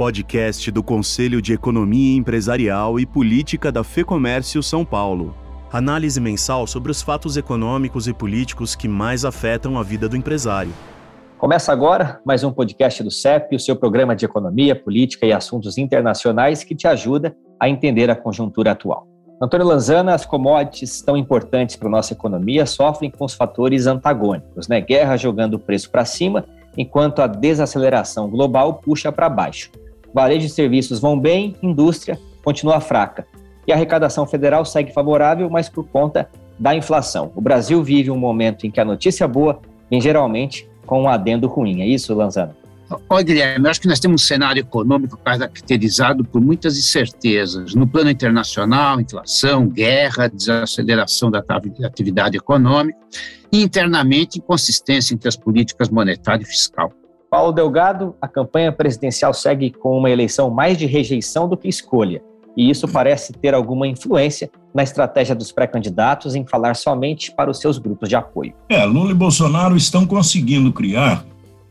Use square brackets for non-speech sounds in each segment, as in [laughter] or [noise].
podcast do Conselho de Economia Empresarial e Política da FEComércio São Paulo. Análise mensal sobre os fatos econômicos e políticos que mais afetam a vida do empresário. Começa agora mais um podcast do CEP, o seu programa de economia, política e assuntos internacionais que te ajuda a entender a conjuntura atual. Antônio Lanzana, as commodities tão importantes para a nossa economia sofrem com os fatores antagônicos, né? Guerra jogando o preço para cima, enquanto a desaceleração global puxa para baixo. Varejo e serviços vão bem, indústria continua fraca. E a arrecadação federal segue favorável, mas por conta da inflação. O Brasil vive um momento em que a notícia boa vem geralmente com um adendo ruim. É isso, Lanzana? Olha, Guilherme, eu acho que nós temos um cenário econômico caracterizado por muitas incertezas. No plano internacional, inflação, guerra, desaceleração da atividade econômica e internamente inconsistência entre as políticas monetária e fiscal. Paulo Delgado, a campanha presidencial segue com uma eleição mais de rejeição do que escolha. E isso parece ter alguma influência na estratégia dos pré-candidatos em falar somente para os seus grupos de apoio. É, Lula e Bolsonaro estão conseguindo criar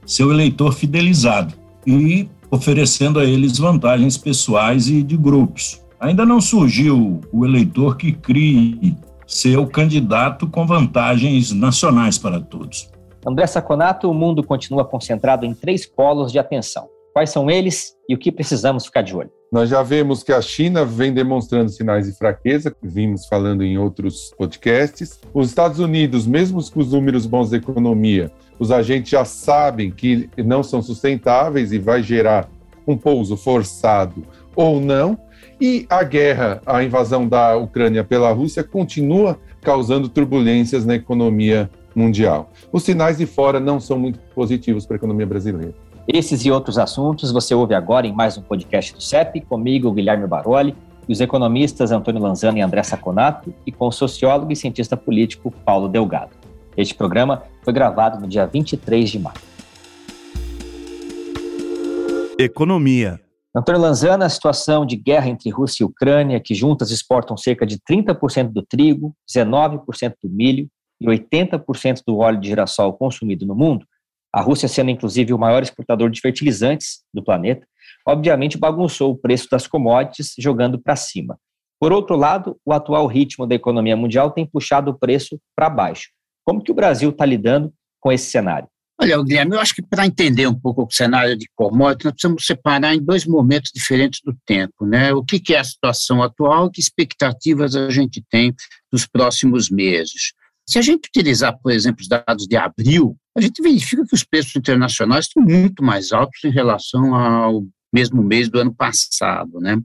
seu eleitor fidelizado e oferecendo a eles vantagens pessoais e de grupos. Ainda não surgiu o eleitor que crie seu candidato com vantagens nacionais para todos. André Saconato, o mundo continua concentrado em três polos de atenção. Quais são eles e o que precisamos ficar de olho? Nós já vemos que a China vem demonstrando sinais de fraqueza, vimos falando em outros podcasts. Os Estados Unidos, mesmo com os números bons da economia, os agentes já sabem que não são sustentáveis e vai gerar um pouso forçado ou não. E a guerra, a invasão da Ucrânia pela Rússia continua causando turbulências na economia mundial. Os sinais de fora não são muito positivos para a economia brasileira. Esses e outros assuntos você ouve agora em mais um podcast do CEP, comigo, Guilherme Baroli, e os economistas Antônio Lanzano e André Saconato, e com o sociólogo e cientista político Paulo Delgado. Este programa foi gravado no dia 23 de maio. Economia. Antônio Lanzana, a situação de guerra entre Rússia e Ucrânia, que juntas exportam cerca de 30% do trigo, 19% do milho e 80% do óleo de girassol consumido no mundo, a Rússia sendo inclusive o maior exportador de fertilizantes do planeta, obviamente bagunçou o preço das commodities, jogando para cima. Por outro lado, o atual ritmo da economia mundial tem puxado o preço para baixo, como que o Brasil está lidando com esse cenário? Olha, Guilherme, eu acho que para entender um pouco o cenário de commodities, nós precisamos separar em dois momentos diferentes do tempo. Né? O que, que é a situação atual e que expectativas a gente tem nos próximos meses. Se a gente utilizar, por exemplo, os dados de abril, a gente verifica que os preços internacionais estão muito mais altos em relação ao mesmo mês do ano passado. Né?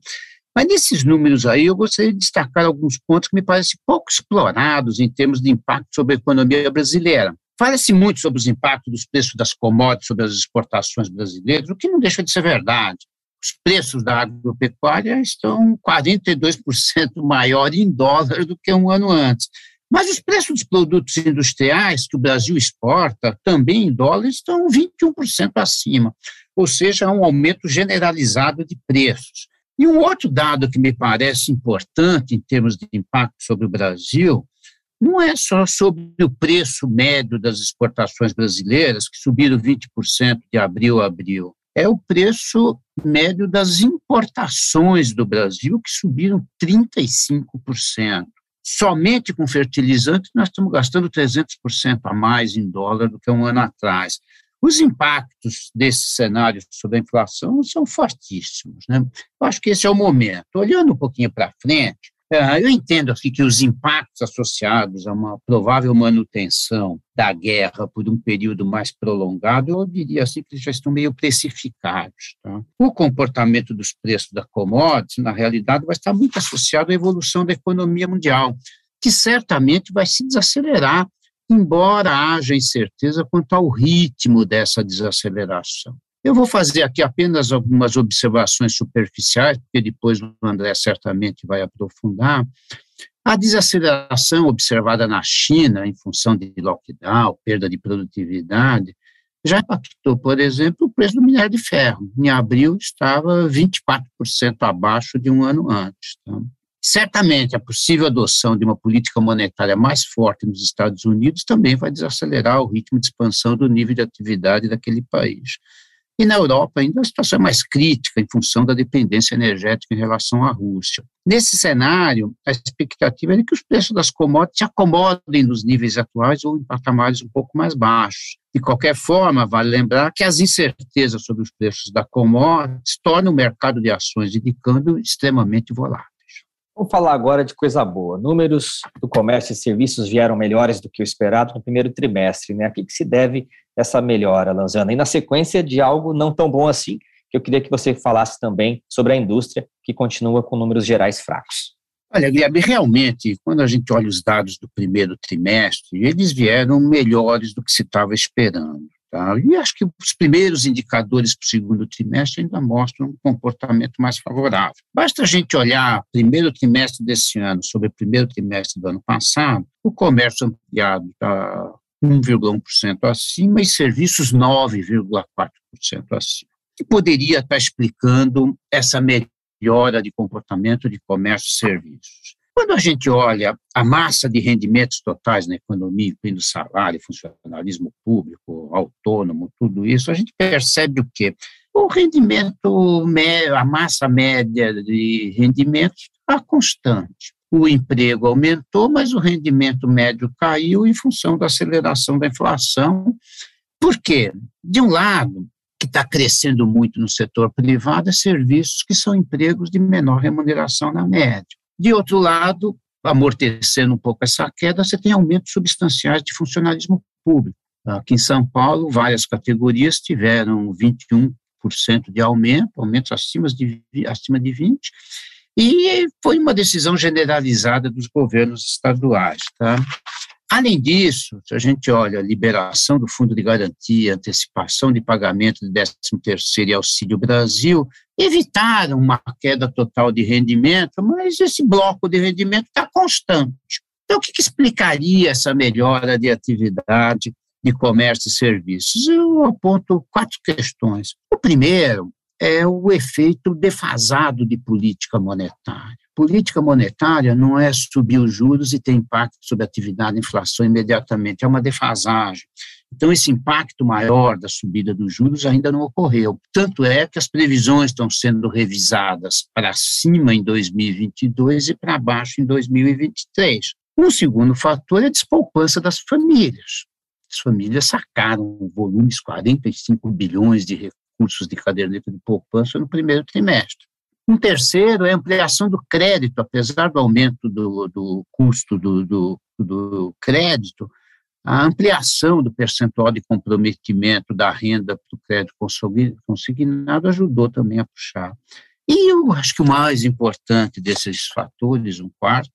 Mas nesses números aí, eu gostaria de destacar alguns pontos que me parecem pouco explorados em termos de impacto sobre a economia brasileira. Fala-se muito sobre os impactos dos preços das commodities sobre as exportações brasileiras, o que não deixa de ser verdade. Os preços da agropecuária estão 42% [laughs] maior em dólar do que um ano antes. Mas os preços dos produtos industriais que o Brasil exporta, também em dólar, estão 21% acima, ou seja, um aumento generalizado de preços. E um outro dado que me parece importante em termos de impacto sobre o Brasil não é só sobre o preço médio das exportações brasileiras, que subiram 20% de abril a abril. É o preço médio das importações do Brasil, que subiram 35%. Somente com fertilizante, nós estamos gastando 300% a mais em dólar do que um ano atrás. Os impactos desse cenário sobre a inflação são fortíssimos. Né? Eu acho que esse é o momento. Olhando um pouquinho para frente, eu entendo aqui que os impactos associados a uma provável manutenção da guerra por um período mais prolongado, eu diria assim que já estão meio precificados. Tá? O comportamento dos preços da commodities, na realidade, vai estar muito associado à evolução da economia mundial, que certamente vai se desacelerar embora haja incerteza quanto ao ritmo dessa desaceleração. Eu vou fazer aqui apenas algumas observações superficiais, porque depois o André certamente vai aprofundar. A desaceleração observada na China em função de lockdown, perda de produtividade, já impactou, por exemplo, o preço do minério de ferro. Em abril estava 24% abaixo de um ano antes. Tá? Certamente, a possível adoção de uma política monetária mais forte nos Estados Unidos também vai desacelerar o ritmo de expansão do nível de atividade daquele país. E na Europa ainda a situação é mais crítica em função da dependência energética em relação à Rússia. Nesse cenário, a expectativa é que os preços das commodities se acomodem nos níveis atuais ou em patamares um pouco mais baixos. De qualquer forma, vale lembrar que as incertezas sobre os preços da commodities tornam o mercado de ações e de câmbio extremamente volátil. Vamos falar agora de coisa boa. Números do comércio e serviços vieram melhores do que o esperado no primeiro trimestre. Né? A que, que se deve essa melhora, Lanzana? E na sequência de algo não tão bom assim, que eu queria que você falasse também sobre a indústria, que continua com números gerais fracos. Olha, Guilherme, realmente, quando a gente olha os dados do primeiro trimestre, eles vieram melhores do que se estava esperando. Tá? E acho que os primeiros indicadores para o segundo trimestre ainda mostram um comportamento mais favorável. Basta a gente olhar o primeiro trimestre desse ano sobre o primeiro trimestre do ano passado, o comércio ampliado está 1,1% acima e serviços 9,4% acima. Que poderia estar explicando essa melhora de comportamento de comércio e serviços? Quando a gente olha a massa de rendimentos totais na economia, incluindo salário, funcionalismo público, autônomo, tudo isso, a gente percebe o quê? O rendimento, a massa média de rendimentos está constante. O emprego aumentou, mas o rendimento médio caiu em função da aceleração da inflação. Por quê? De um lado, que está crescendo muito no setor privado é serviços que são empregos de menor remuneração na média. De outro lado, amortecendo um pouco essa queda, você tem aumentos substanciais de funcionalismo público. Aqui em São Paulo, várias categorias tiveram 21% de aumento, aumentos acima de, acima de 20%, e foi uma decisão generalizada dos governos estaduais. Tá? Além disso, se a gente olha a liberação do Fundo de Garantia, antecipação de pagamento de 13º e Auxílio Brasil, evitaram uma queda total de rendimento, mas esse bloco de rendimento está constante. Então, o que, que explicaria essa melhora de atividade de comércio e serviços? Eu aponto quatro questões. O primeiro é o efeito defasado de política monetária. Política monetária não é subir os juros e ter impacto sobre a atividade inflação imediatamente, é uma defasagem. Então, esse impacto maior da subida dos juros ainda não ocorreu. Tanto é que as previsões estão sendo revisadas para cima em 2022 e para baixo em 2023. Um segundo fator é a despoupança das famílias. As famílias sacaram volumes, 45 bilhões de recursos de caderneta de poupança no primeiro trimestre. Um terceiro é a ampliação do crédito, apesar do aumento do, do custo do, do, do crédito, a ampliação do percentual de comprometimento da renda do crédito consignado ajudou também a puxar. E eu acho que o mais importante desses fatores, um quarto,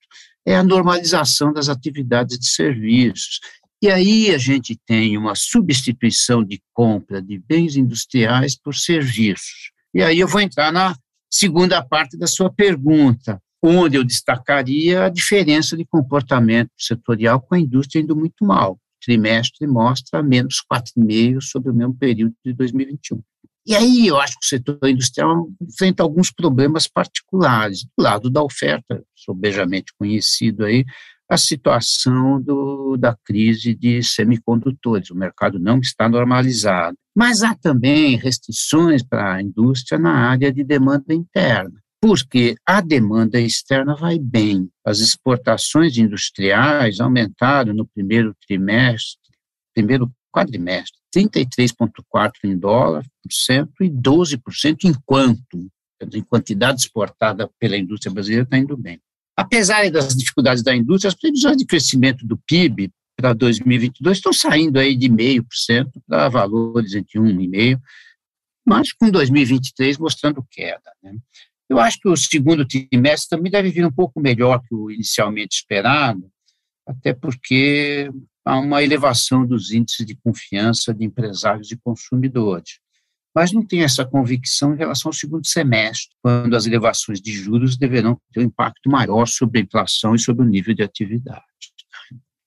é a normalização das atividades de serviços. E aí a gente tem uma substituição de compra de bens industriais por serviços. E aí eu vou entrar na segunda parte da sua pergunta, onde eu destacaria a diferença de comportamento setorial com a indústria indo muito mal. O trimestre mostra menos 4,5% sobre o mesmo período de 2021. E aí eu acho que o setor industrial enfrenta alguns problemas particulares. Do lado da oferta, sobejamente conhecido aí, a situação do, da crise de semicondutores. O mercado não está normalizado. Mas há também restrições para a indústria na área de demanda interna, porque a demanda externa vai bem. As exportações industriais aumentaram no primeiro trimestre, primeiro quadrimestre, 33,4% em dólar por cento e 12% em quanto, em quantidade exportada pela indústria brasileira está indo bem. Apesar das dificuldades da indústria, as previsões de crescimento do PIB para 2022 estão saindo aí de 0,5% para valores entre 1,5%, mas com 2023 mostrando queda. Né? Eu acho que o segundo trimestre também deve vir um pouco melhor que o inicialmente esperado, até porque há uma elevação dos índices de confiança de empresários e consumidores mas não tem essa convicção em relação ao segundo semestre, quando as elevações de juros deverão ter um impacto maior sobre a inflação e sobre o nível de atividade.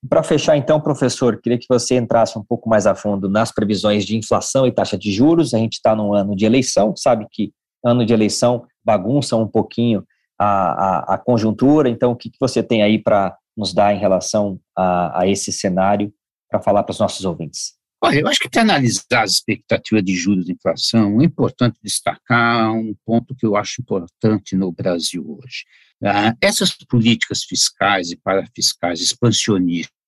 Para fechar, então, professor, queria que você entrasse um pouco mais a fundo nas previsões de inflação e taxa de juros. A gente está num ano de eleição, sabe que ano de eleição bagunça um pouquinho a, a, a conjuntura. Então, o que, que você tem aí para nos dar em relação a, a esse cenário para falar para os nossos ouvintes? Olha, eu acho que para analisar as expectativas de juros e inflação, é importante destacar um ponto que eu acho importante no Brasil hoje. Ah, essas políticas fiscais e parafiscais expansionistas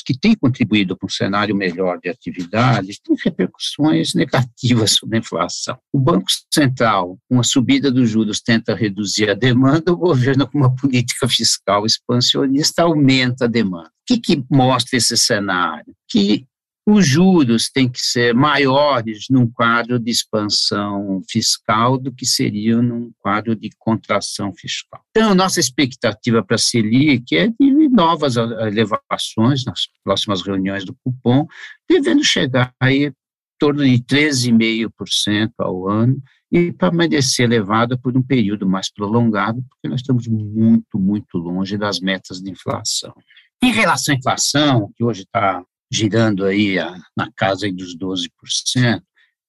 que têm contribuído para um cenário melhor de atividade têm repercussões negativas [laughs] sobre a inflação. O Banco Central, com a subida dos juros, tenta reduzir a demanda, o governo, com uma política fiscal expansionista, aumenta a demanda. O que, que mostra esse cenário? Que os juros têm que ser maiores num quadro de expansão fiscal do que seriam num quadro de contração fiscal. Então, nossa expectativa para a Selic é de novas elevações nas próximas reuniões do cupom, devendo chegar aí em torno de 13,5% ao ano e permanecer elevada por um período mais prolongado, porque nós estamos muito, muito longe das metas de inflação. Em relação à inflação, que hoje está girando aí a, na casa dos 12%,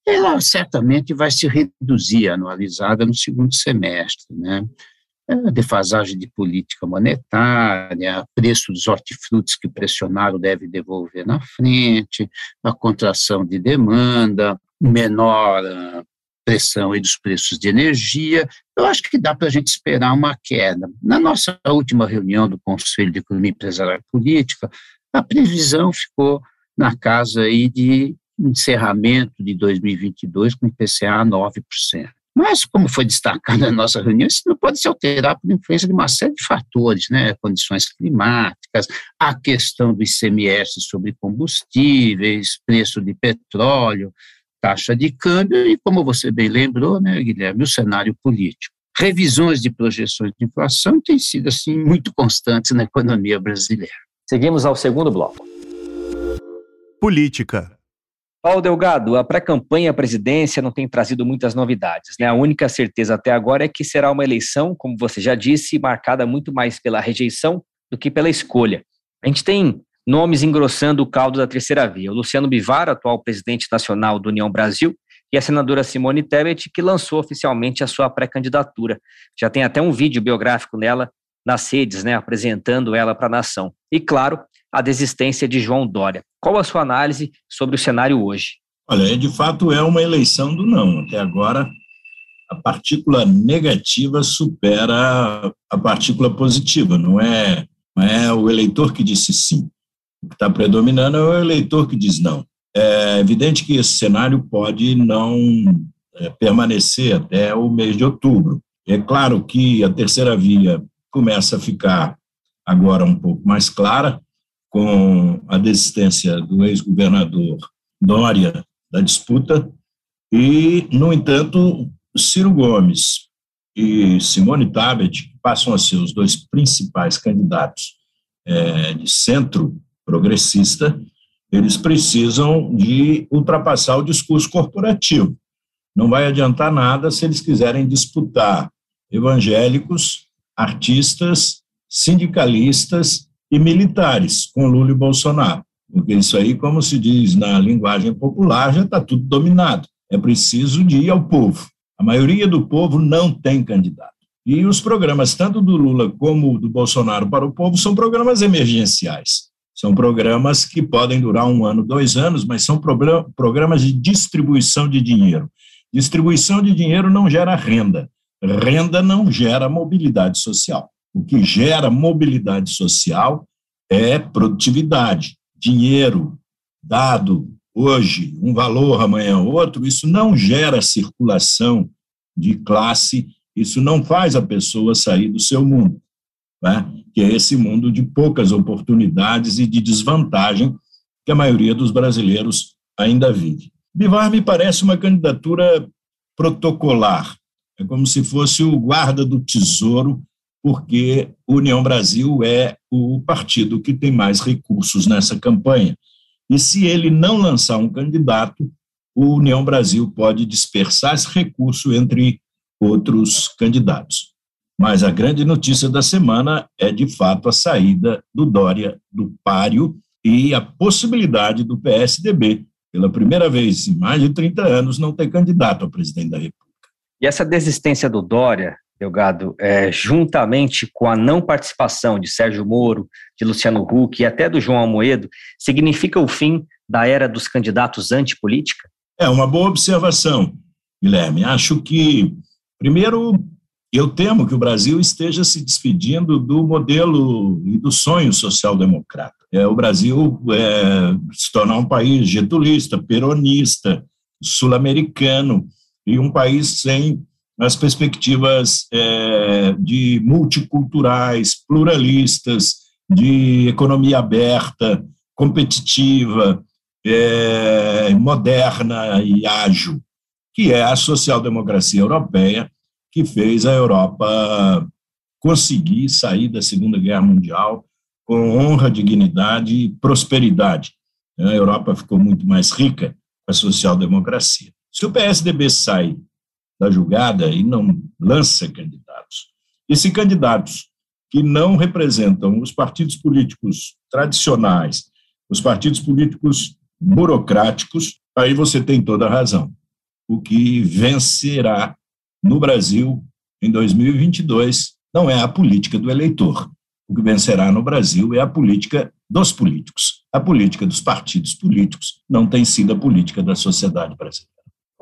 ela certamente vai se reduzir anualizada no segundo semestre, né? A defasagem de política monetária, preço dos hortifrutis que pressionaram deve devolver na frente, a contração de demanda, menor ah, pressão aí dos preços de energia, eu acho que dá para a gente esperar uma queda. Na nossa última reunião do Conselho de Economia Empresarial e Política, a previsão ficou na casa aí de encerramento de 2022 com IPCA 9%. Mas, como foi destacado na nossa reunião, isso não pode se alterar por influência de uma série de fatores, né? Condições climáticas, a questão do ICMS sobre combustíveis, preço de petróleo, taxa de câmbio e, como você bem lembrou, né, Guilherme, o cenário político. Revisões de projeções de inflação têm sido, assim, muito constantes na economia brasileira. Seguimos ao segundo bloco. Política. Paulo Delgado, a pré-campanha à presidência não tem trazido muitas novidades. Né? A única certeza até agora é que será uma eleição, como você já disse, marcada muito mais pela rejeição do que pela escolha. A gente tem nomes engrossando o caldo da terceira via. O Luciano Bivar, atual presidente nacional do União Brasil, e a senadora Simone Tebet, que lançou oficialmente a sua pré-candidatura. Já tem até um vídeo biográfico nela nas redes, né, apresentando ela para a nação. E, claro, a desistência de João Dória. Qual a sua análise sobre o cenário hoje? Olha, de fato é uma eleição do não. Até agora, a partícula negativa supera a partícula positiva. Não é, não é o eleitor que disse sim. O que está predominando é o eleitor que diz não. É evidente que esse cenário pode não é, permanecer até o mês de outubro. É claro que a terceira via começa a ficar agora um pouco mais clara, com a desistência do ex-governador Dória da disputa, e, no entanto, Ciro Gomes e Simone Tabet, passam a ser os dois principais candidatos é, de centro progressista, eles precisam de ultrapassar o discurso corporativo. Não vai adiantar nada se eles quiserem disputar evangélicos, artistas, sindicalistas e militares com Lula e Bolsonaro. Porque isso aí, como se diz na linguagem popular, já está tudo dominado. É preciso de ir ao povo. A maioria do povo não tem candidato. E os programas, tanto do Lula como do Bolsonaro para o povo, são programas emergenciais. São programas que podem durar um ano, dois anos, mas são programas de distribuição de dinheiro. Distribuição de dinheiro não gera renda. Renda não gera mobilidade social. O que gera mobilidade social é produtividade, dinheiro dado hoje, um valor amanhã outro, isso não gera circulação de classe, isso não faz a pessoa sair do seu mundo, né? que é esse mundo de poucas oportunidades e de desvantagem que a maioria dos brasileiros ainda vive. Bivar me parece uma candidatura protocolar, é como se fosse o guarda do tesouro porque União Brasil é o partido que tem mais recursos nessa campanha. E se ele não lançar um candidato, o União Brasil pode dispersar esse recurso entre outros candidatos. Mas a grande notícia da semana é, de fato, a saída do Dória do páreo e a possibilidade do PSDB, pela primeira vez em mais de 30 anos, não ter candidato a presidente da República. E essa desistência do Dória, Delgado, é, juntamente com a não participação de Sérgio Moro, de Luciano Huck e até do João Almoedo, significa o fim da era dos candidatos antipolítica? É uma boa observação, Guilherme. Acho que, primeiro, eu temo que o Brasil esteja se despedindo do modelo e do sonho social-democrata. É, o Brasil é, se tornar um país getulista, peronista, sul-americano e um país sem as perspectivas é, de multiculturais, pluralistas, de economia aberta, competitiva, é, moderna e ágil, que é a social-democracia europeia, que fez a Europa conseguir sair da Segunda Guerra Mundial com honra, dignidade e prosperidade. A Europa ficou muito mais rica com a social-democracia. Se o PSDB sai da julgada e não lança candidatos, e se candidatos que não representam os partidos políticos tradicionais, os partidos políticos burocráticos, aí você tem toda a razão. O que vencerá no Brasil em 2022 não é a política do eleitor. O que vencerá no Brasil é a política dos políticos. A política dos partidos políticos não tem sido a política da sociedade brasileira.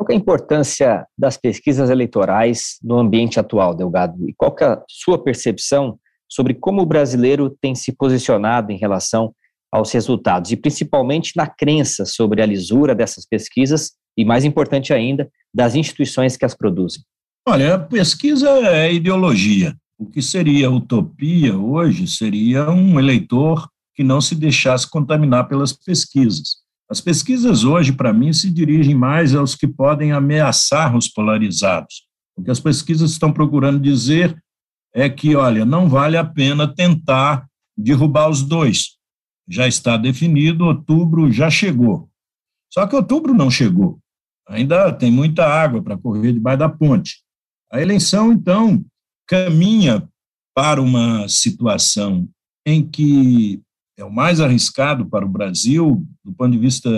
Qual é a importância das pesquisas eleitorais no ambiente atual, Delgado? E qual é a sua percepção sobre como o brasileiro tem se posicionado em relação aos resultados, e principalmente na crença sobre a lisura dessas pesquisas e, mais importante ainda, das instituições que as produzem? Olha, a pesquisa é ideologia. O que seria utopia hoje seria um eleitor que não se deixasse contaminar pelas pesquisas. As pesquisas hoje, para mim, se dirigem mais aos que podem ameaçar os polarizados. O que as pesquisas estão procurando dizer é que, olha, não vale a pena tentar derrubar os dois. Já está definido, outubro já chegou. Só que outubro não chegou. Ainda tem muita água para correr debaixo da ponte. A eleição, então, caminha para uma situação em que é o mais arriscado para o Brasil, do ponto de vista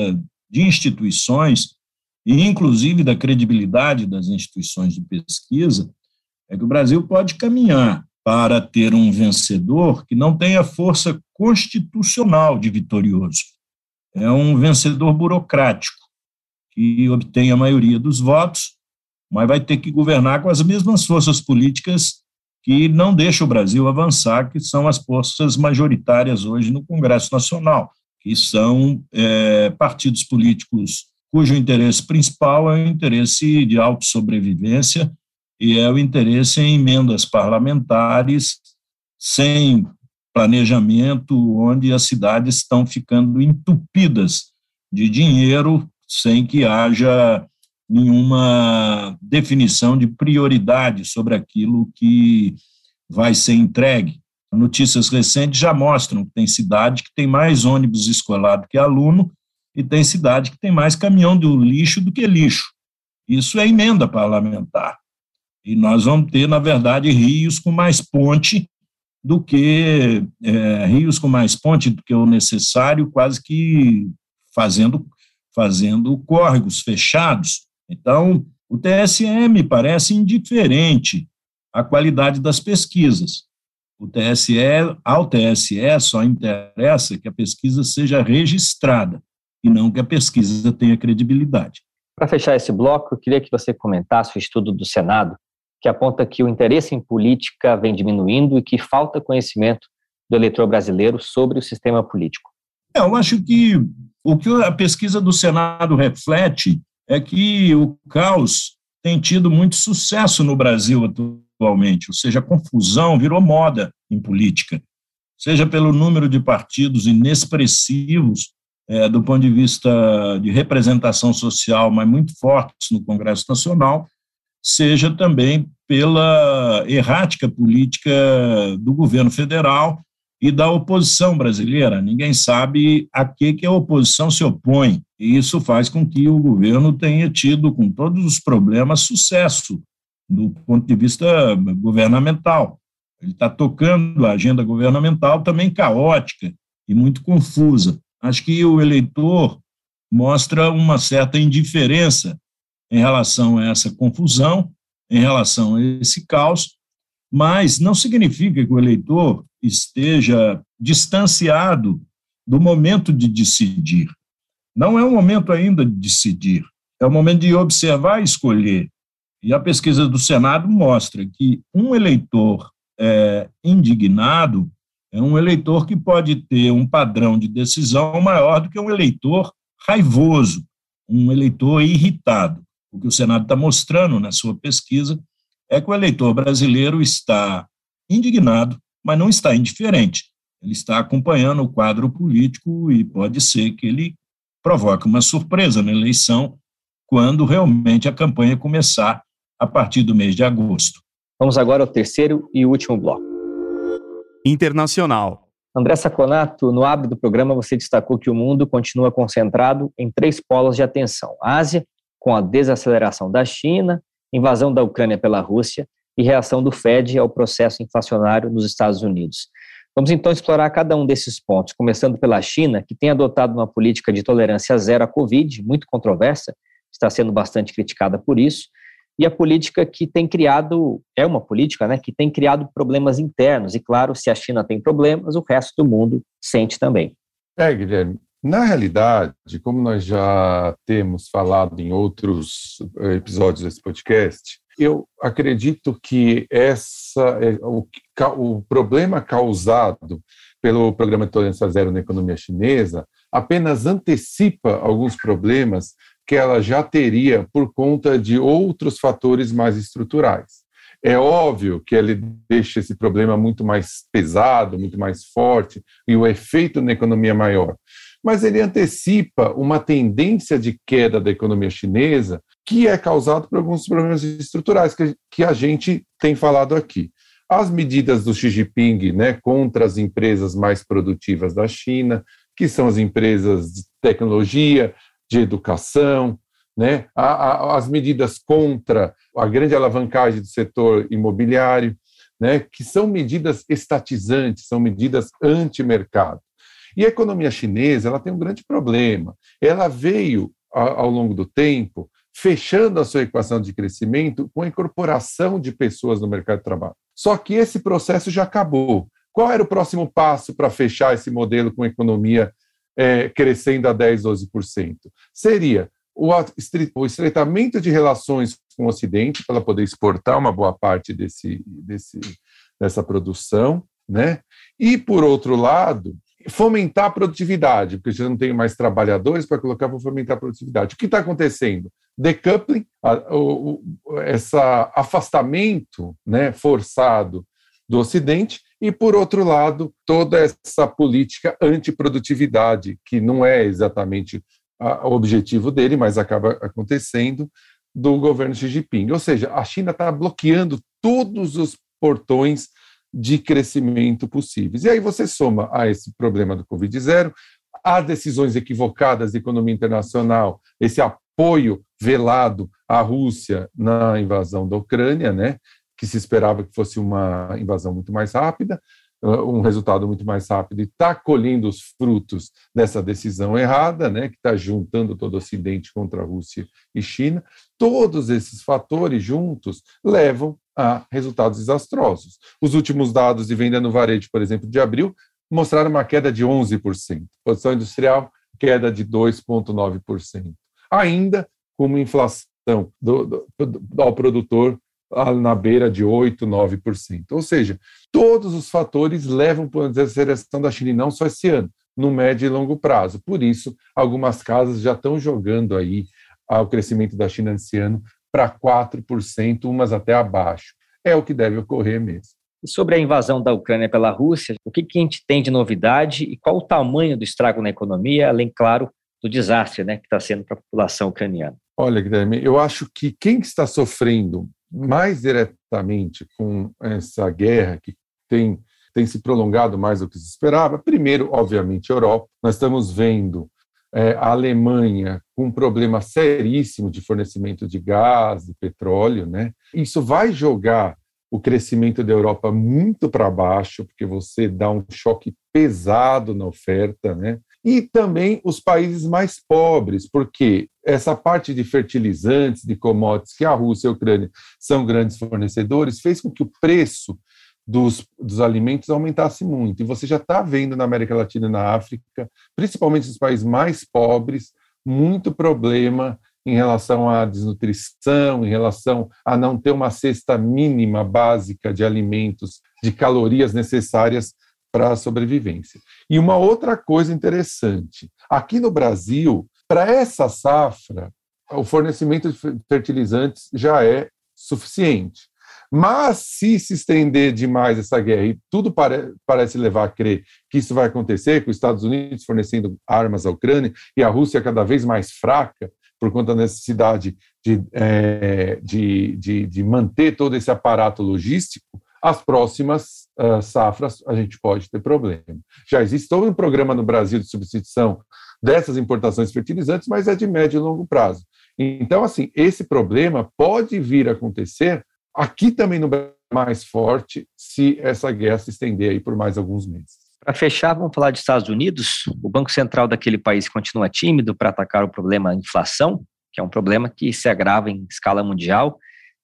de instituições, e inclusive da credibilidade das instituições de pesquisa, é que o Brasil pode caminhar para ter um vencedor que não tenha força constitucional de vitorioso. É um vencedor burocrático, que obtém a maioria dos votos, mas vai ter que governar com as mesmas forças políticas que não deixam o Brasil avançar, que são as forças majoritárias hoje no Congresso Nacional, que são é, partidos políticos cujo interesse principal é o interesse de autossobrevivência e é o interesse em emendas parlamentares sem planejamento, onde as cidades estão ficando entupidas de dinheiro sem que haja nenhuma definição de prioridade sobre aquilo que vai ser entregue. Notícias recentes já mostram que tem cidade que tem mais ônibus escolar do que aluno e tem cidade que tem mais caminhão do lixo do que lixo. Isso é emenda parlamentar. E nós vamos ter, na verdade, rios com mais ponte do que é, rios com mais ponte do que o necessário, quase que fazendo fazendo córregos fechados. Então, o TSE me parece indiferente à qualidade das pesquisas. O TSE, ao TSE só interessa que a pesquisa seja registrada e não que a pesquisa tenha credibilidade. Para fechar esse bloco, eu queria que você comentasse o estudo do Senado que aponta que o interesse em política vem diminuindo e que falta conhecimento do eleitor brasileiro sobre o sistema político. É, eu acho que o que a pesquisa do Senado reflete é que o caos tem tido muito sucesso no Brasil atualmente, ou seja, a confusão virou moda em política, seja pelo número de partidos inexpressivos é, do ponto de vista de representação social, mas muito fortes no Congresso Nacional, seja também pela errática política do governo federal e da oposição brasileira. Ninguém sabe a que, que a oposição se opõe. E isso faz com que o governo tenha tido, com todos os problemas, sucesso do ponto de vista governamental. Ele está tocando a agenda governamental também caótica e muito confusa. Acho que o eleitor mostra uma certa indiferença em relação a essa confusão, em relação a esse caos, mas não significa que o eleitor esteja distanciado do momento de decidir. Não é o momento ainda de decidir, é o momento de observar e escolher. E a pesquisa do Senado mostra que um eleitor é, indignado é um eleitor que pode ter um padrão de decisão maior do que um eleitor raivoso, um eleitor irritado. O que o Senado está mostrando na sua pesquisa é que o eleitor brasileiro está indignado, mas não está indiferente. Ele está acompanhando o quadro político e pode ser que ele provoque uma surpresa na eleição quando realmente a campanha começar a partir do mês de agosto. Vamos agora ao terceiro e último bloco. Internacional. André Saconato, no abre do programa você destacou que o mundo continua concentrado em três polos de atenção: Ásia, com a desaceleração da China, invasão da Ucrânia pela Rússia e reação do Fed ao processo inflacionário nos Estados Unidos. Vamos então explorar cada um desses pontos, começando pela China, que tem adotado uma política de tolerância zero à Covid, muito controversa, está sendo bastante criticada por isso, e a política que tem criado, é uma política né, que tem criado problemas internos, e claro, se a China tem problemas, o resto do mundo sente também. É, Guilherme, na realidade, como nós já temos falado em outros eh, episódios desse podcast, eu acredito que essa é o, o problema causado pelo programa de tolerância zero na economia chinesa apenas antecipa alguns problemas que ela já teria por conta de outros fatores mais estruturais. É óbvio que ele deixa esse problema muito mais pesado, muito mais forte, e o efeito na economia maior. Mas ele antecipa uma tendência de queda da economia chinesa que é causado por alguns problemas estruturais que, que a gente tem falado aqui. As medidas do Xi Jinping né, contra as empresas mais produtivas da China, que são as empresas de tecnologia, de educação, né, a, a, as medidas contra a grande alavancagem do setor imobiliário, né, que são medidas estatizantes, são medidas anti-mercado. E a economia chinesa ela tem um grande problema. Ela veio, ao longo do tempo, fechando a sua equação de crescimento com a incorporação de pessoas no mercado de trabalho. Só que esse processo já acabou. Qual era o próximo passo para fechar esse modelo com a economia é, crescendo a 10, 12%? Seria o estreitamento de relações com o Ocidente para poder exportar uma boa parte desse, desse, dessa produção, né? E, por outro lado, fomentar a produtividade, porque você não tem mais trabalhadores para colocar para fomentar a produtividade. O que está acontecendo? Decoupling, a, o, esse afastamento né, forçado do Ocidente, e, por outro lado, toda essa política antiprodutividade, que não é exatamente o objetivo dele, mas acaba acontecendo, do governo Xi Jinping. Ou seja, a China está bloqueando todos os portões de crescimento possíveis. E aí você soma a esse problema do Covid-0, as decisões equivocadas da economia internacional, esse apoio velado à Rússia na invasão da Ucrânia, né, que se esperava que fosse uma invasão muito mais rápida, uh, um resultado muito mais rápido, e está colhendo os frutos dessa decisão errada, né, que está juntando todo o Ocidente contra a Rússia e China. Todos esses fatores juntos levam a resultados desastrosos. Os últimos dados de venda no varejo, por exemplo, de abril, mostraram uma queda de 11%. Produção industrial, queda de 2,9%. Ainda com uma inflação do, do, do, ao produtor na beira de 8, 9%. Ou seja, todos os fatores levam para a desaceleração da China, e não só esse ano, no médio e longo prazo. Por isso, algumas casas já estão jogando aí o crescimento da China esse ano para 4%, umas até abaixo. É o que deve ocorrer mesmo. E sobre a invasão da Ucrânia pela Rússia, o que, que a gente tem de novidade e qual o tamanho do estrago na economia, além, claro, do desastre né, que está sendo para a população ucraniana? Olha, Guilherme, eu acho que quem está sofrendo mais diretamente com essa guerra que tem, tem se prolongado mais do que se esperava, primeiro, obviamente, a Europa. Nós estamos vendo é, a Alemanha com um problema seríssimo de fornecimento de gás e petróleo, né? Isso vai jogar o crescimento da Europa muito para baixo, porque você dá um choque pesado na oferta, né? E também os países mais pobres, porque essa parte de fertilizantes, de commodities, que a Rússia e a Ucrânia são grandes fornecedores, fez com que o preço dos, dos alimentos aumentasse muito. E você já está vendo na América Latina e na África, principalmente nos países mais pobres, muito problema em relação à desnutrição, em relação a não ter uma cesta mínima básica de alimentos, de calorias necessárias para a sobrevivência. E uma outra coisa interessante: aqui no Brasil, para essa safra, o fornecimento de fertilizantes já é suficiente. Mas se se estender demais essa guerra e tudo pare, parece levar a crer que isso vai acontecer, com os Estados Unidos fornecendo armas à Ucrânia e a Rússia cada vez mais fraca, por conta da necessidade de, é, de, de, de, manter todo esse aparato logístico, as próximas uh, safras a gente pode ter problema. Já existe todo um programa no Brasil de substituição dessas importações fertilizantes, mas é de médio e longo prazo. Então, assim, esse problema pode vir a acontecer aqui também no Brasil mais forte se essa guerra se estender aí por mais alguns meses. Para fechar, vamos falar dos Estados Unidos. O Banco Central daquele país continua tímido para atacar o problema inflação, que é um problema que se agrava em escala mundial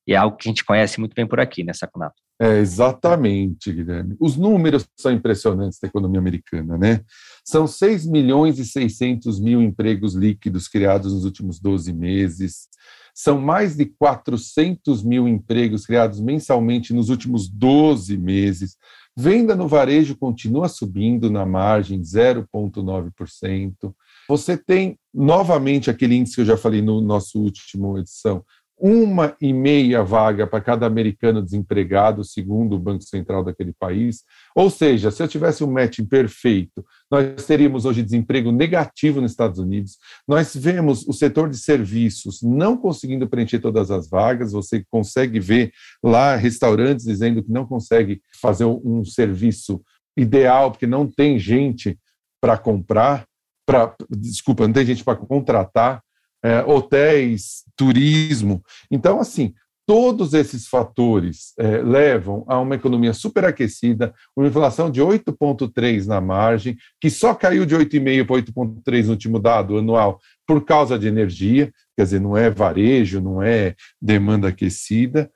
e é algo que a gente conhece muito bem por aqui, né, Saconato? É, exatamente, Guilherme. Os números são impressionantes da economia americana, né? São 6 milhões e 600 mil empregos líquidos criados nos últimos 12 meses. São mais de 400 mil empregos criados mensalmente nos últimos 12 meses. Venda no varejo continua subindo na margem 0,9%. Você tem novamente aquele índice que eu já falei no nosso último edição, uma e meia vaga para cada americano desempregado, segundo o Banco Central daquele país. Ou seja, se eu tivesse um matching perfeito, nós teríamos hoje desemprego negativo nos Estados Unidos. Nós vemos o setor de serviços não conseguindo preencher todas as vagas. Você consegue ver lá restaurantes dizendo que não consegue fazer um serviço ideal porque não tem gente para comprar, para desculpa, não tem gente para contratar é, hotéis, turismo. Então, assim, todos esses fatores é, levam a uma economia superaquecida, uma inflação de 8,3 na margem, que só caiu de 8,5 para 8,3 no último dado anual por causa de energia, quer dizer, não é varejo, não é demanda aquecida,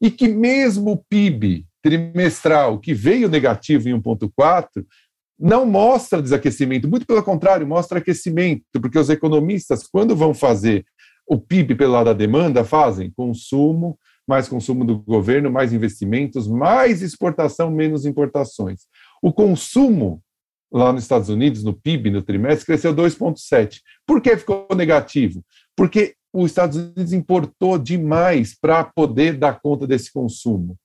e que mesmo o PIB trimestral, que veio negativo em 1,4, não mostra desaquecimento, muito pelo contrário, mostra aquecimento, porque os economistas, quando vão fazer o PIB pelo lado da demanda, fazem consumo, mais consumo do governo, mais investimentos, mais exportação, menos importações. O consumo lá nos Estados Unidos, no PIB, no trimestre, cresceu 2,7. Por que ficou negativo? Porque os Estados Unidos importou demais para poder dar conta desse consumo.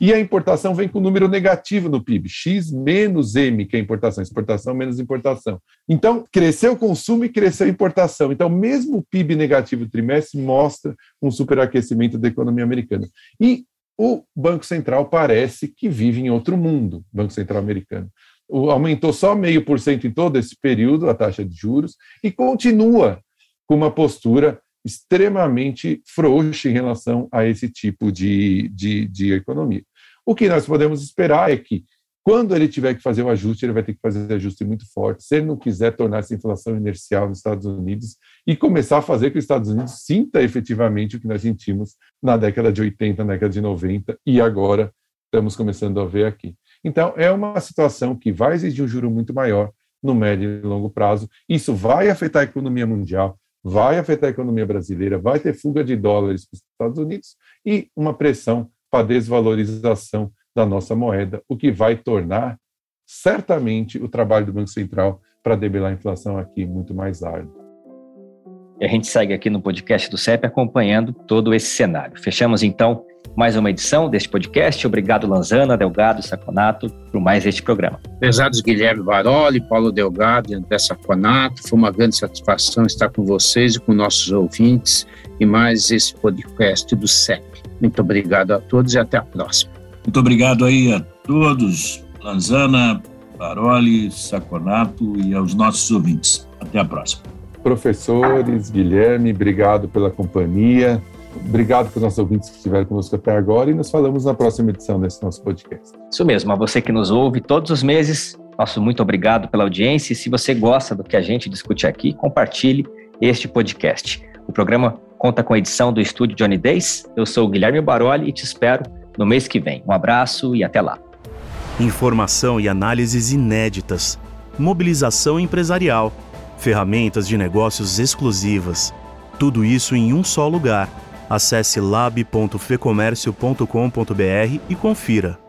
E a importação vem com número negativo no PIB, X menos M, que é importação, exportação menos importação. Então, cresceu o consumo e cresceu a importação. Então, mesmo o PIB negativo trimestre mostra um superaquecimento da economia americana. E o Banco Central parece que vive em outro mundo, Banco Central americano. O, aumentou só meio por cento em todo esse período a taxa de juros e continua com uma postura extremamente frouxa em relação a esse tipo de, de, de economia. O que nós podemos esperar é que, quando ele tiver que fazer o ajuste, ele vai ter que fazer ajuste muito forte. Se ele não quiser tornar essa inflação inercial nos Estados Unidos e começar a fazer que os Estados Unidos sinta efetivamente o que nós sentimos na década de 80, na década de 90 e agora estamos começando a ver aqui. Então, é uma situação que vai exigir um juro muito maior no médio e longo prazo. Isso vai afetar a economia mundial, vai afetar a economia brasileira, vai ter fuga de dólares para os Estados Unidos e uma pressão para desvalorização da nossa moeda, o que vai tornar certamente o trabalho do Banco Central para debelar a inflação aqui muito mais árduo. E a gente segue aqui no podcast do CEP acompanhando todo esse cenário. Fechamos então mais uma edição deste podcast. Obrigado, Lanzana, Delgado e Saconato, por mais este programa. Pesados Guilherme Baroli, Paulo Delgado e André Saconato, foi uma grande satisfação estar com vocês e com nossos ouvintes e mais esse podcast do CEP. Muito obrigado a todos e até a próxima. Muito obrigado aí a todos, Lanzana, Baroli, Saconato e aos nossos ouvintes. Até a próxima. Professores, Guilherme, obrigado pela companhia. Obrigado para os nossos ouvintes que estiveram conosco até agora e nos falamos na próxima edição desse nosso podcast. Isso mesmo, a você que nos ouve todos os meses, nosso muito obrigado pela audiência e se você gosta do que a gente discute aqui, compartilhe este podcast. O programa conta com a edição do estúdio Johnny Days. Eu sou o Guilherme Baroli e te espero no mês que vem. Um abraço e até lá. Informação e análises inéditas. Mobilização empresarial ferramentas de negócios exclusivas. Tudo isso em um só lugar. Acesse lab.fecomércio.com.br e confira.